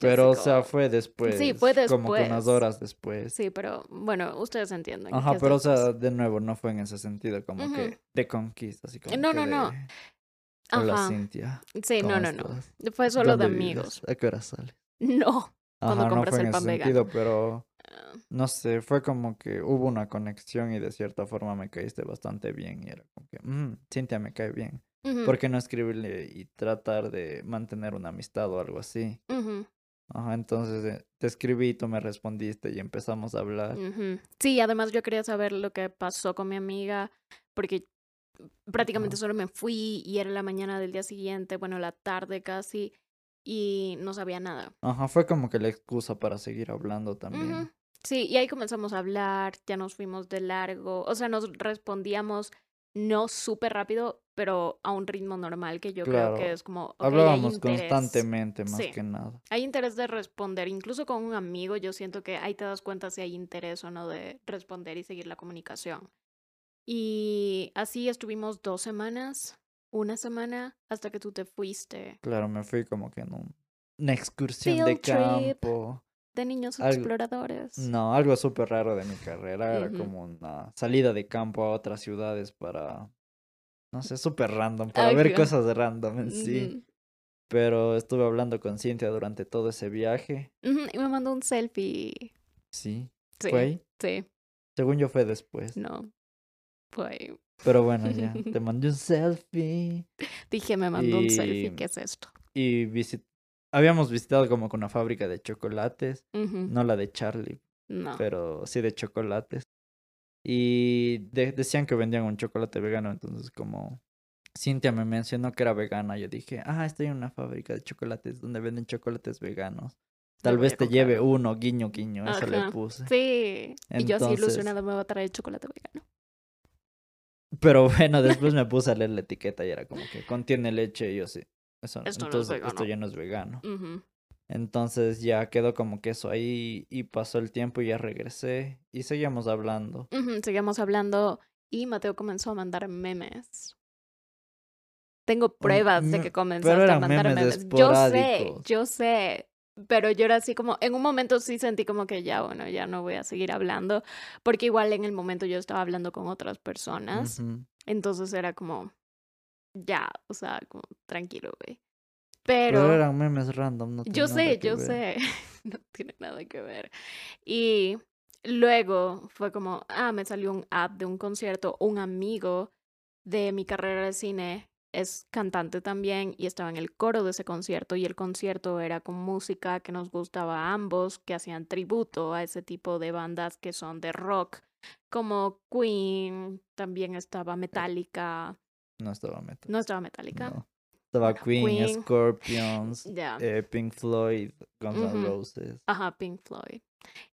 Pero, o sea, fue después. fue Como que unas después. horas después. Sí, pero bueno, ustedes entienden. Ajá, pero, o después. sea, de nuevo, no fue en ese sentido, como que de conquista, así como No, que no, no. Hola, Ajá. Cintia. Sí, no, ¿cómo no, no. Fue solo de amigos. ¿A qué hora sales? No. Cuando Ajá, no fue en el ese sentido, pero Ah, no sé, fue como que hubo una conexión y de cierta forma me caíste bastante bien y era como que, "Mm, Cintia me cae bien. ujú, ¿Por qué no escribirle y tratar de mantener una amistad o algo así? ujú. Ajá, entonces eh, te escribí, tú me respondiste y empezamos a hablar. Sí, además yo quería saber lo que pasó con mi amiga, porque prácticamente solo me fui y era la mañana del día siguiente, bueno, la tarde casi, y no sabía nada. Ajá, fue como que la excusa para seguir hablando también. Sí, y ahí comenzamos a hablar, ya nos fuimos de largo, o sea, nos respondíamos no súper rápido, pero a un ritmo normal que yo creo que Claro, es como, ok, hay hablábamos constantemente más Sí. que nada. Hay interés de responder, incluso con un amigo, yo siento que ahí te das cuenta si hay interés o no de responder y seguir la comunicación. Y así estuvimos dos semanas, una semana, hasta que tú te fuiste Claro, me fui como que en un- una excursión de Field trip. campo. de niños Algo- exploradores. No, algo súper raro de mi carrera. Era Ujú. como una salida de campo a otras ciudades para, no sé, súper random, para ver cosas random en sí. Pero estuve hablando con Cintia durante todo ese viaje. Y me mandó un selfie. Sí, Sí, fue ahí. sí, Según yo fue después. no. Fue ahí. Pero bueno, ya, te mandé un selfie. Dije, me mandó un selfie, ¿qué es esto? Y visit... habíamos visitado como que una fábrica de chocolates. No la de Charlie, No. pero sí de chocolates. Y de- decían que vendían un chocolate vegano, entonces como Cintia me mencionó que era vegana, yo dije, ah, estoy en una fábrica de chocolates donde venden chocolates veganos. Tal voy vez te lleve uno". guiño, guiño, eso le puse. Sí. Y yo así Entonces- ilusionada me va a traer chocolate vegano. Pero bueno, después me puse a leer la etiqueta y era como que contiene leche y yo sí. Eso, Esto no es entonces esto vegano. ya no es vegano. Ujú. Entonces ya quedó como que eso ahí y pasó el tiempo y ya regresé y seguíamos hablando. Ujú, Seguimos hablando y Mateo comenzó a mandar memes. Tengo pruebas de que comenzaste a mandar memes memes. Yo sé, yo sé. Pero yo era así como, en un momento sí sentí como que ya, bueno, ya no voy a seguir hablando, porque igual en el momento yo estaba hablando con otras personas, entonces era como, ya, o sea, como, tranquilo, güey. Pero, Pero, eran memes random, no yo sé, yo ver. sé, no tiene nada que ver. Y luego fue como, ah, me salió un ad de un concierto, un amigo de mi carrera de cine es cantante también y estaba en el coro de ese concierto y el concierto era con música que nos gustaba a ambos, que hacían tributo a ese tipo de bandas que son de rock, como Queen, también estaba Metallica, No estaba meta. no estaba Metallica, No. Estaba Queen, Queen. Scorpions, ya. eh, Pink Floyd, Guns N'. Roses. Ajá, Pink Floyd.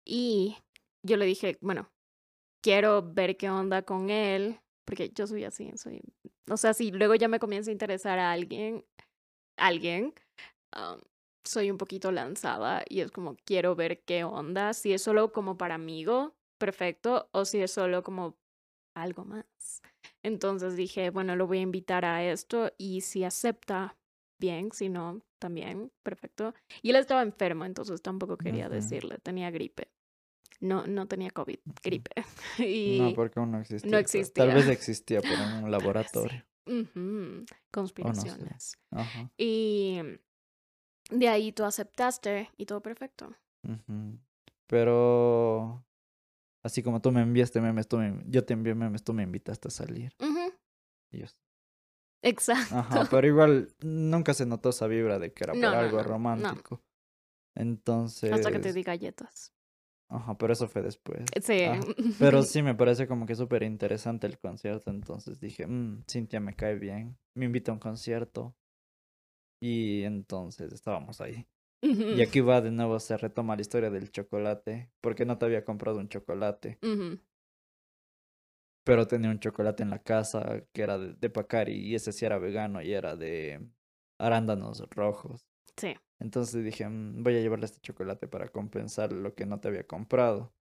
Y yo le dije, bueno, quiero ver qué onda con él, porque yo soy así, soy, o sea, si luego ya me comienza a interesar a alguien, alguien, um, soy un poquito lanzada y es como, quiero ver qué onda, si es solo como para amigo, perfecto, o si es solo como algo más. Entonces dije, bueno, lo voy a invitar a esto y si acepta, bien, si no, también, perfecto. Y él estaba enfermo, entonces tampoco quería decirle, tenía gripe. No, no tenía COVID, gripe. No, y porque aún no existía. no existía. Tal vez existía, pero en un laboratorio. conspiraciones. Y de ahí tú aceptaste y todo perfecto. Pero así como tú me enviaste memes, tú me- yo te envié memes, tú me invitaste a salir. Ujú, Y yo, Exacto. Ajá, pero igual nunca se notó esa vibra de que era por No, no, algo no, no. romántico. Entonces. Hasta que te di galletas. Ajá, pero eso fue después. Sí. Ah, Pero sí me parece como que súper interesante el concierto. Entonces dije, mmm, Cintia me cae bien. Me invita a un concierto. Y entonces estábamos ahí. Y aquí va de nuevo, se retoma la historia del chocolate. Porque no te había comprado un chocolate. Pero tenía un chocolate en la casa que era de, de Pacari. Y ese sí era vegano y era de arándanos rojos. Sí. Entonces dije, "Mm, voy a llevarle este chocolate para compensar lo que no te había comprado.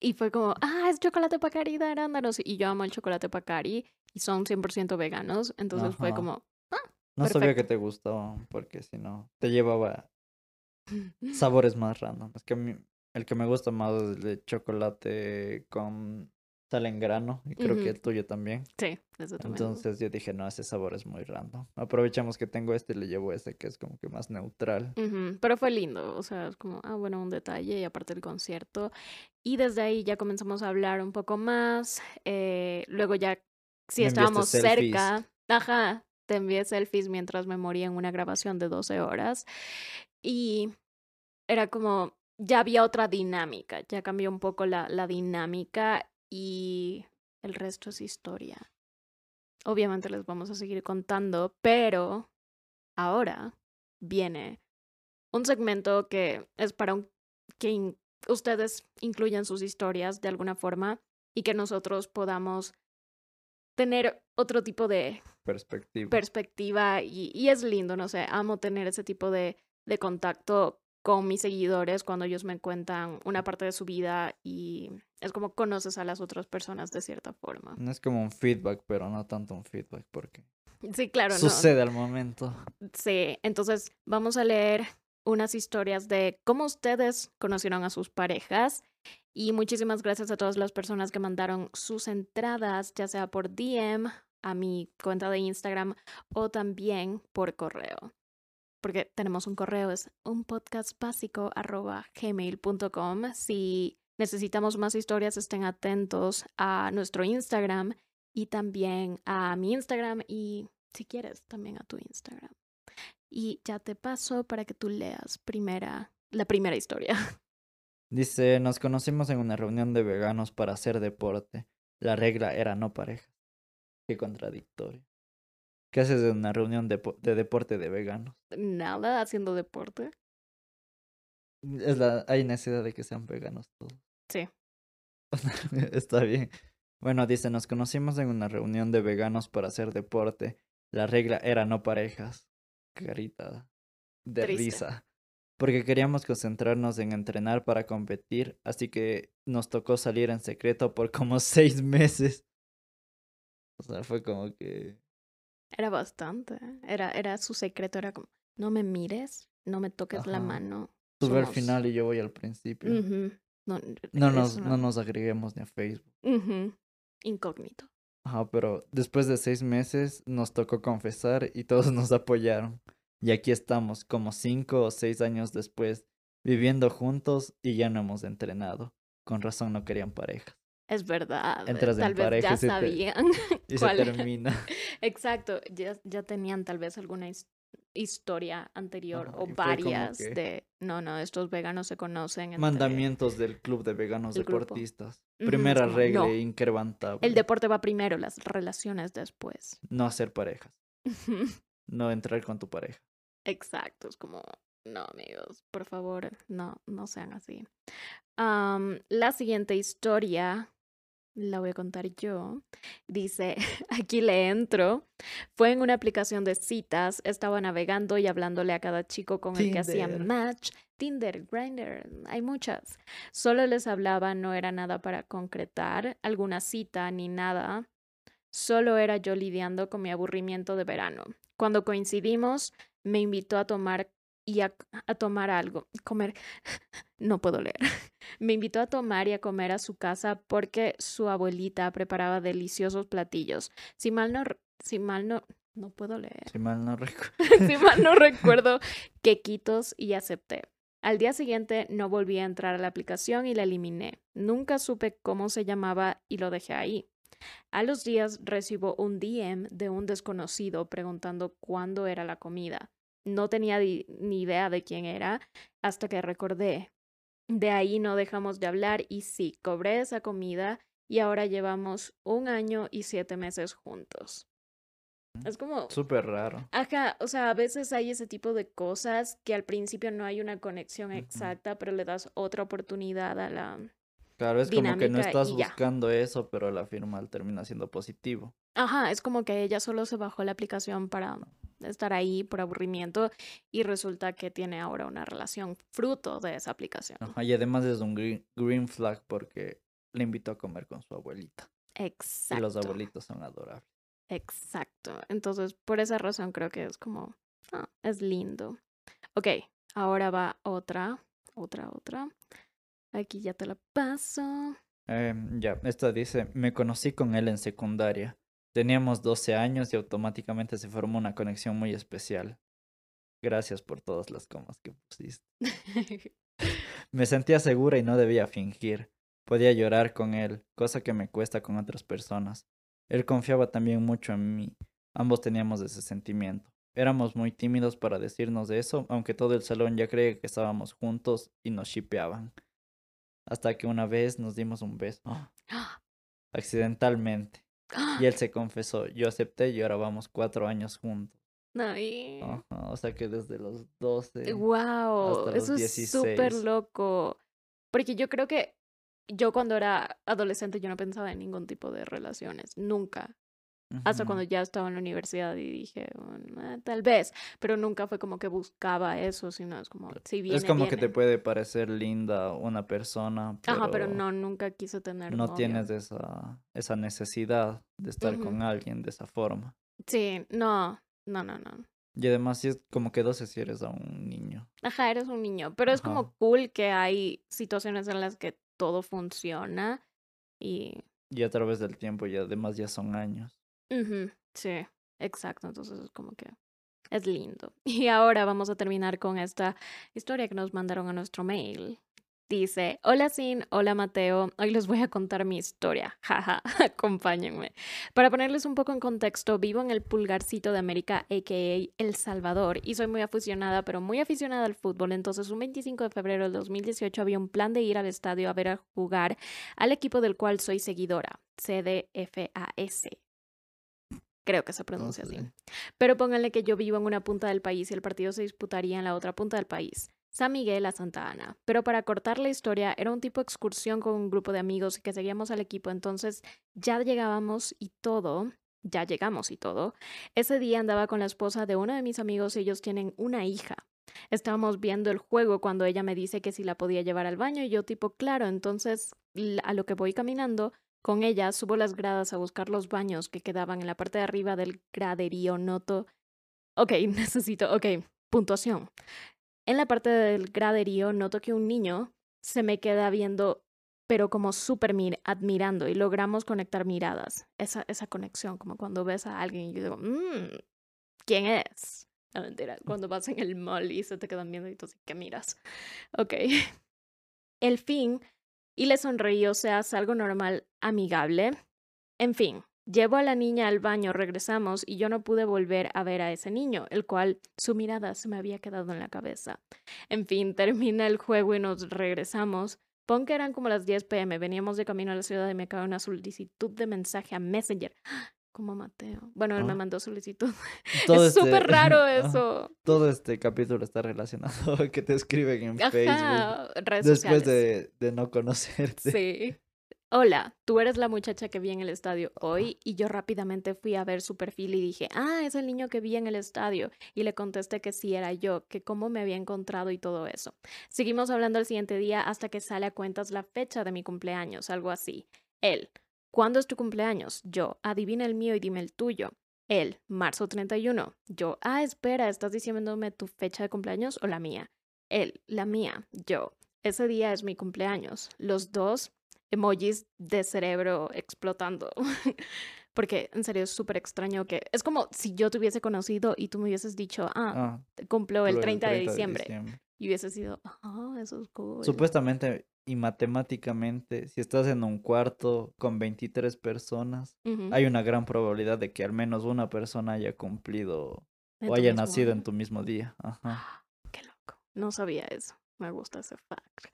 Y fue como, ah, es chocolate Pacari de arándanos. Y yo amo el chocolate Pacari y son 100% veganos. Entonces fue como, No sabía que te gustaba, porque si no, te llevaba sabores más random. Es que a mí, el que me gusta más es el de chocolate con sal en grano, y creo que el tuyo también. sí, eso también. Entonces yo dije, no, ese sabor es muy random. Aprovechamos que tengo este y le llevo este que es como que más neutral. Pero fue lindo, o sea, es como, ah, bueno, un detalle y aparte el concierto. Y desde ahí ya comenzamos a hablar un poco más. eh, luego ya, si Me estábamos cerca, ajá, te envié selfies mientras me moría en una grabación de 12 horas. Y era como, ya había otra dinámica, ya cambió un poco la, la dinámica y el resto es historia. Obviamente les vamos a seguir contando, pero ahora viene un segmento que es para que ustedes incluyan sus historias de alguna forma y que nosotros podamos tener otro tipo de perspectiva. perspectiva y, y, es lindo, no sé, amo tener ese tipo de, de contacto con mis seguidores cuando ellos me cuentan una parte de su vida y es como conoces a las otras personas de cierta forma. No es como un feedback, pero no tanto un feedback porque sí, claro, sucede al momento. Sí, entonces vamos a leer unas historias de cómo ustedes conocieron a sus parejas y muchísimas gracias a todas las personas que mandaron sus entradas, ya sea por DM a mi cuenta de Instagram o también por correo porque tenemos un correo, es un podcast. Si necesitamos más historias, estén atentos a nuestro Instagram y también a mi Instagram y si quieres también a tu Instagram. Y ya te paso para que tú leas primera, la primera historia. Dice, nos conocimos en una reunión de veganos para hacer deporte. La regla era no pareja. Qué contradictorio. ¿Qué haces en una reunión de, de deporte de veganos? Nada, haciendo deporte. Es la, hay necesidad de que sean veganos todos. Sí. Está bien. Bueno, dice, nos conocimos en una reunión de veganos para hacer deporte. La regla era no parejas. Carita de risa. Porque queríamos concentrarnos en entrenar para competir, así que nos tocó salir en secreto por como seis meses. O sea, fue como que era bastante. Era, era su secreto, era como, no me mires, no me toques la mano. Tú al final y yo voy al principio. no, no, nos, no nos agreguemos ni a Facebook. Incógnito. Ajá, pero después de seis meses nos tocó confesar y todos nos apoyaron. Y aquí estamos, como cinco o seis años después, viviendo juntos y ya no hemos entrenado. Con razón no querían parejas. Es verdad. Entras tal en vez pareja ya sabían. y se termina. Exacto, ya, ya tenían tal vez alguna historia anterior o varias de, no, no, estos veganos se conocen. Mandamientos del Club de Veganos Deportistas. Primera regla no. El deporte va primero, las relaciones después. No hacer parejas. no entrar con tu pareja. Exacto, es como, no, amigos, por favor, no, no sean así. la siguiente historia la voy a contar yo. Dice, aquí le entro. Fue en una aplicación de citas, estaba navegando y hablándole a cada chico con el que hacía match. Tinder, Grindr, hay muchas. Solo les hablaba, no era nada para concretar alguna cita ni nada. Solo era yo lidiando con mi aburrimiento de verano. Cuando coincidimos, me invitó a tomar y a, tomar algo, comer, no puedo leer. Me invitó a tomar y a comer a su casa porque su abuelita preparaba deliciosos platillos. Si mal no, si mal no, no puedo leer. Si mal no recuerdo. si mal no recuerdo, quequitos y acepté. Al día siguiente no volví a entrar a la aplicación y la eliminé. Nunca supe cómo se llamaba y lo dejé ahí. A los días recibo un DM de un desconocido preguntando cuándo era la comida. No tenía ni idea de quién era hasta que recordé. De ahí no dejamos de hablar y sí, cobré esa comida y ahora llevamos un año y siete meses juntos. Es como... Súper raro. Ajá, o sea, a veces hay ese tipo de cosas que al principio no hay una conexión exacta, pero le das otra oportunidad a la... Claro, es como que no estás buscando eso, pero la firma termina siendo positivo. Ajá, es como que ella solo se bajó la aplicación para estar ahí por aburrimiento y resulta que tiene ahora una relación fruto de esa aplicación. y además es un green, flag porque le invitó a comer con su abuelita. Exacto. Y los abuelitos son adorables. Exacto. Entonces, por esa razón creo que es como, ah, es lindo. Ok, ahora va otra, otra, otra. Aquí ya te la paso. Eh, ya, esta dice, me conocí con él en secundaria. Teníamos 12 años y automáticamente se formó una conexión muy especial. Gracias por todas las comas que pusiste. me sentía segura y no debía fingir. Podía llorar con él, cosa que me cuesta con otras personas. Él confiaba también mucho en mí. Ambos teníamos ese sentimiento. éramos muy tímidos para decirnos de eso, aunque todo el salón ya creía que estábamos juntos y nos shipeaban. Hasta que una vez nos dimos un beso. Accidentalmente. Y él se confesó. Yo acepté y ahora vamos cuatro años juntos. Ajá, o sea que desde los 12. Wow, hasta los eso es súper 16. loco. Porque yo creo que yo cuando era adolescente yo no pensaba en ningún tipo de relaciones, nunca. Hasta cuando ya estaba en la universidad y dije, "Mm, eh, tal vez, pero nunca fue como que buscaba eso, sino es como, si viene, es como que te viene. puede parecer linda una persona, pero, Ajá, pero no, nunca quise tener no novio. tienes esa, esa necesidad de estar Ujú. con alguien de esa forma. Sí, no, no, no, no. Y además sí es como que 12 si eres a un niño. Ajá, eres un niño, pero es Ajá. como cool que hay situaciones en las que todo funciona y Y a través del tiempo y además ya son años. Ujú, Sí, exacto. Entonces es como que es lindo. Y ahora vamos a terminar con esta historia que nos mandaron a nuestro mail. Dice, hola Sin, hola Mateo, hoy les voy a contar mi historia, jaja, acompáñenme. Para ponerles un poco en contexto, vivo en el pulgarcito de América, a.k.a. El Salvador, y soy muy aficionada, pero muy aficionada al fútbol, entonces un 25 de febrero del 2018 había un plan de ir al estadio a ver a jugar al equipo del cual soy seguidora, CDFAS. Creo que se pronuncia así. Pero pónganle que yo vivo en una punta del país y el partido se disputaría en la otra punta del país, San Miguel a Santa Ana. Pero para cortar la historia, era un tipo de excursión con un grupo de amigos que seguíamos al equipo, entonces ya llegábamos y todo, ya llegamos y todo. Ese día andaba con la esposa de uno de mis amigos y ellos tienen una hija. Estábamos viendo el juego cuando ella me dice que si la podía llevar al baño y yo tipo, claro, entonces a lo que voy caminando con ella subo las gradas a buscar los baños que quedaban en la parte de arriba del graderío. Noto. Ok, necesito. Ok, puntuación. En la parte del graderío noto que un niño se me queda viendo, pero como súper mir- admirando y logramos conectar miradas. Esa, esa conexión, como cuando ves a alguien y yo digo, mmm, ¿quién es? No, mentira, cuando vas en el mall y se te quedan viendo y tú sí que miras. Ok. El fin, y le sonreí, o sea, es algo normal, amigable. En fin, llevo a la niña al baño, regresamos y yo no pude volver a ver a ese niño, el cual su mirada se me había quedado en la cabeza. En fin, termina el juego y nos regresamos. Pon que eran como las 10 pm, veníamos de camino a la ciudad y me cae una solicitud de mensaje a Messenger. Como Mateo. Bueno, él me Ah. mandó solicitud. Todo es súper este- raro Ajá. eso. Todo este capítulo está relacionado a que te escriben en Facebook Ajá, redes después sociales. de, de no conocerte. Sí. Hola, tú eres la muchacha que vi en el estadio hoy y yo rápidamente fui a ver su perfil y dije, ah, es el niño que vi en el estadio. Y le contesté que sí era yo, que cómo me había encontrado y todo eso. Seguimos hablando el siguiente día hasta que sale a cuentas la fecha de mi cumpleaños, algo así. Él, ¿cuándo es tu cumpleaños? Yo, adivina el mío y dime el tuyo. Él, marzo 31. Yo, ah, espera, ¿estás diciéndome tu fecha de cumpleaños o la mía? Él, la mía. Yo, ese día es mi cumpleaños. Los dos emojis de cerebro explotando. Porque en serio es súper extraño que es como si yo te hubiese conocido y tú me hubieses dicho, ah, Ah, cumplo el lo del 30, de diciembre. diciembre. Y hubiese sido, ah, eso es cool. Supuestamente y matemáticamente, si estás en un cuarto con 23 personas, hay una gran probabilidad de que al menos una persona haya cumplido o haya nacido en tu mismo día. Ajá. Qué loco. No sabía eso. Me gusta ese fact.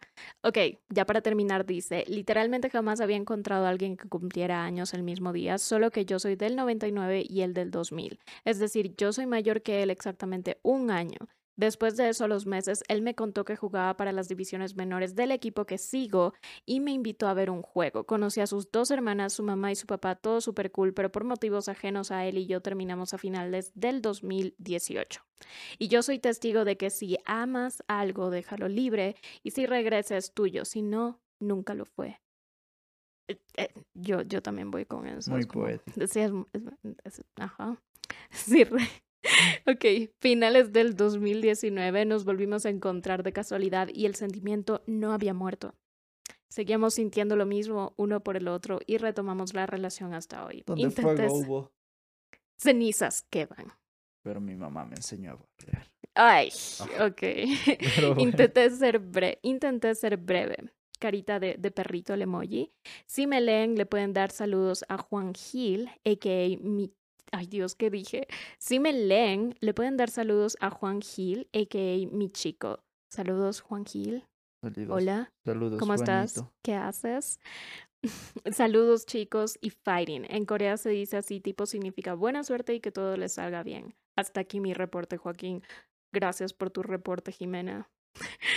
Ok, ya para terminar dice, literalmente jamás había encontrado a alguien que cumpliera años el mismo día, solo que yo soy del 99 y él del 2000. Es decir, yo soy mayor que él exactamente un año. Después de eso, a los meses, él me contó que jugaba para las divisiones menores del equipo que sigo y me invitó a ver un juego. Conocí a sus dos hermanas, su mamá y su papá, todo súper cool, pero por motivos ajenos a él y yo terminamos a finales del 2018. Y yo soy testigo de que si amas algo, déjalo libre y si regresa es tuyo, si no, nunca lo fue. Eh, eh, yo, yo también voy con eso. Muy es como- poético. Sí, es- ajá. Sí, re- Ok, finales del 2019 nos volvimos a encontrar de casualidad y el sentimiento no había muerto. Seguíamos sintiendo lo mismo uno por el otro y retomamos la relación hasta hoy. Donde Intenté fuego hubo. cenizas quedan. Pero mi mamá me enseñó a barrer. Ay, Ajá. ok. Bueno. intenté, ser bre- intenté ser breve. Carita de, de perrito el emoji. Si me leen, le pueden dar saludos a Juan Gil, a.k.a. mi Ay Dios, ¿qué dije? Si me leen, le pueden dar saludos a Juan Gil, a.k.a. mi chico. Saludos, Juan Gil. Saludos. Hola, Saludos, ¿cómo estás? ¿Qué haces? Saludos, chicos, y fighting. En Corea se dice así, tipo significa buena suerte y que todo les salga bien. Hasta aquí mi reporte, Joaquín. Gracias por tu reporte, Jimena.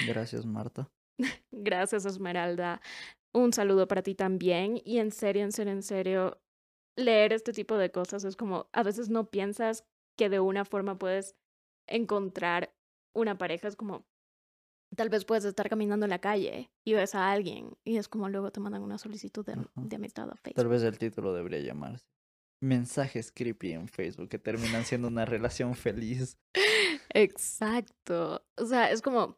Gracias, Marta. Gracias, Esmeralda. Un saludo para ti también. Y en serio, en serio, en serio, leer este tipo de cosas es como, a veces no piensas que de una forma puedes encontrar una pareja. Es como, tal vez puedes estar caminando en la calle y ves a alguien y es como luego te mandan una solicitud de, Ajá. de amistad a Facebook. Tal vez el título debería llamarse. Mensajes creepy en Facebook que terminan siendo una relación feliz. Exacto. O sea, es como,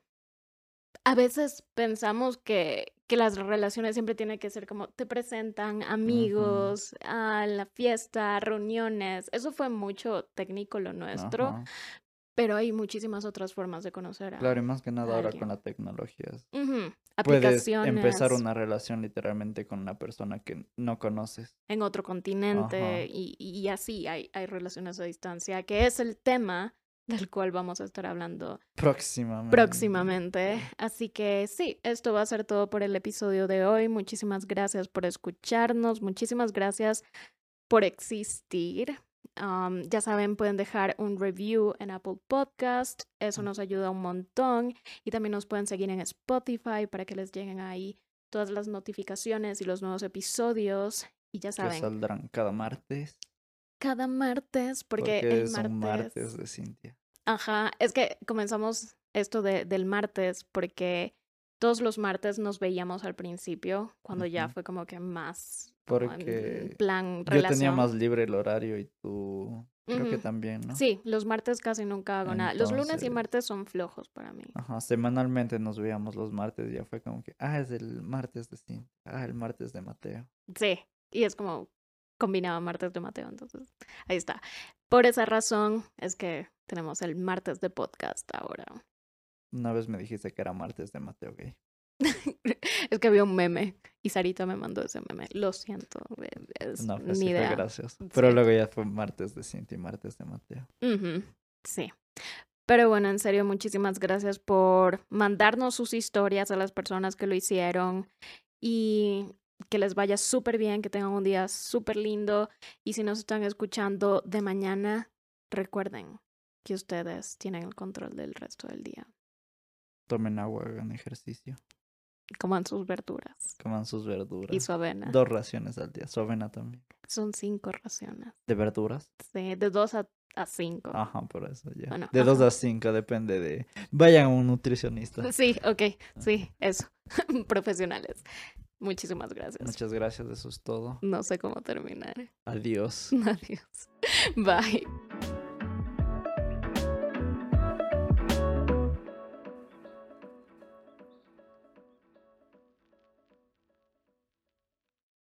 a veces pensamos que, que las relaciones siempre tienen que ser como, te presentan amigos a la fiesta, reuniones. Eso fue mucho técnico lo nuestro, pero hay muchísimas otras formas de conocer a Claro, y más que nada ahora con la tecnología. Ujú, Puedes aplicaciones empezar una relación literalmente con una persona que no conoces. en otro continente y, y así hay, hay relaciones a distancia, que es el tema del cual vamos a estar hablando Próximamente. próximamente. Así que sí, esto va a ser todo por el episodio de hoy. Muchísimas gracias por escucharnos, muchísimas gracias por existir. Um, ya saben, pueden dejar un review en Apple Podcast, eso nos ayuda un montón. Y también nos pueden seguir en Spotify para que les lleguen ahí todas las notificaciones y los nuevos episodios. Y ya Que saben, saldrán cada martes. cada martes, porque, Porque, el son martes martes de Cintia. Ajá, es que comenzamos esto de, del martes porque todos los martes nos veíamos al principio, cuando ya fue como que más en Porque plan yo tenía más libre el horario y tú creo que también, ¿no? Sí, los martes casi nunca hago nada. Los lunes y martes son flojos para mí. Ajá, semanalmente nos veíamos los martes y ya fue como que, ah, es el martes de Cintia, ah, el martes de Mateo. Sí, y es como combinaba martes de Mateo, entonces ahí está. Por esa razón es que tenemos el martes de podcast ahora. Una vez me dijiste que era martes de Mateo gay. es que había un meme y Sarita me mandó ese meme. Lo siento, eh, es No, pues sí idea. gracioso. Pero Sí. luego ya fue martes de Cintia y martes de Mateo. Sí. Pero bueno, en serio, muchísimas gracias por mandarnos sus historias a las personas que lo hicieron y que les vaya súper bien, que tengan un día súper lindo. Y si nos están escuchando de mañana, recuerden que ustedes tienen el control del resto del día. Tomen agua, hagan ejercicio, Coman sus verduras coman sus verduras. y su avena. Dos raciones al día, su avena también. Son cinco raciones. ¿De verduras? Sí, de dos a, a cinco. Ajá, por eso ya. Bueno, de dos a cinco, depende de... Vayan a un nutricionista. Sí, ok, sí, eso. Profesionales. Muchísimas gracias. Muchas gracias, eso es todo. No sé cómo terminar. Adiós. Adiós. Bye.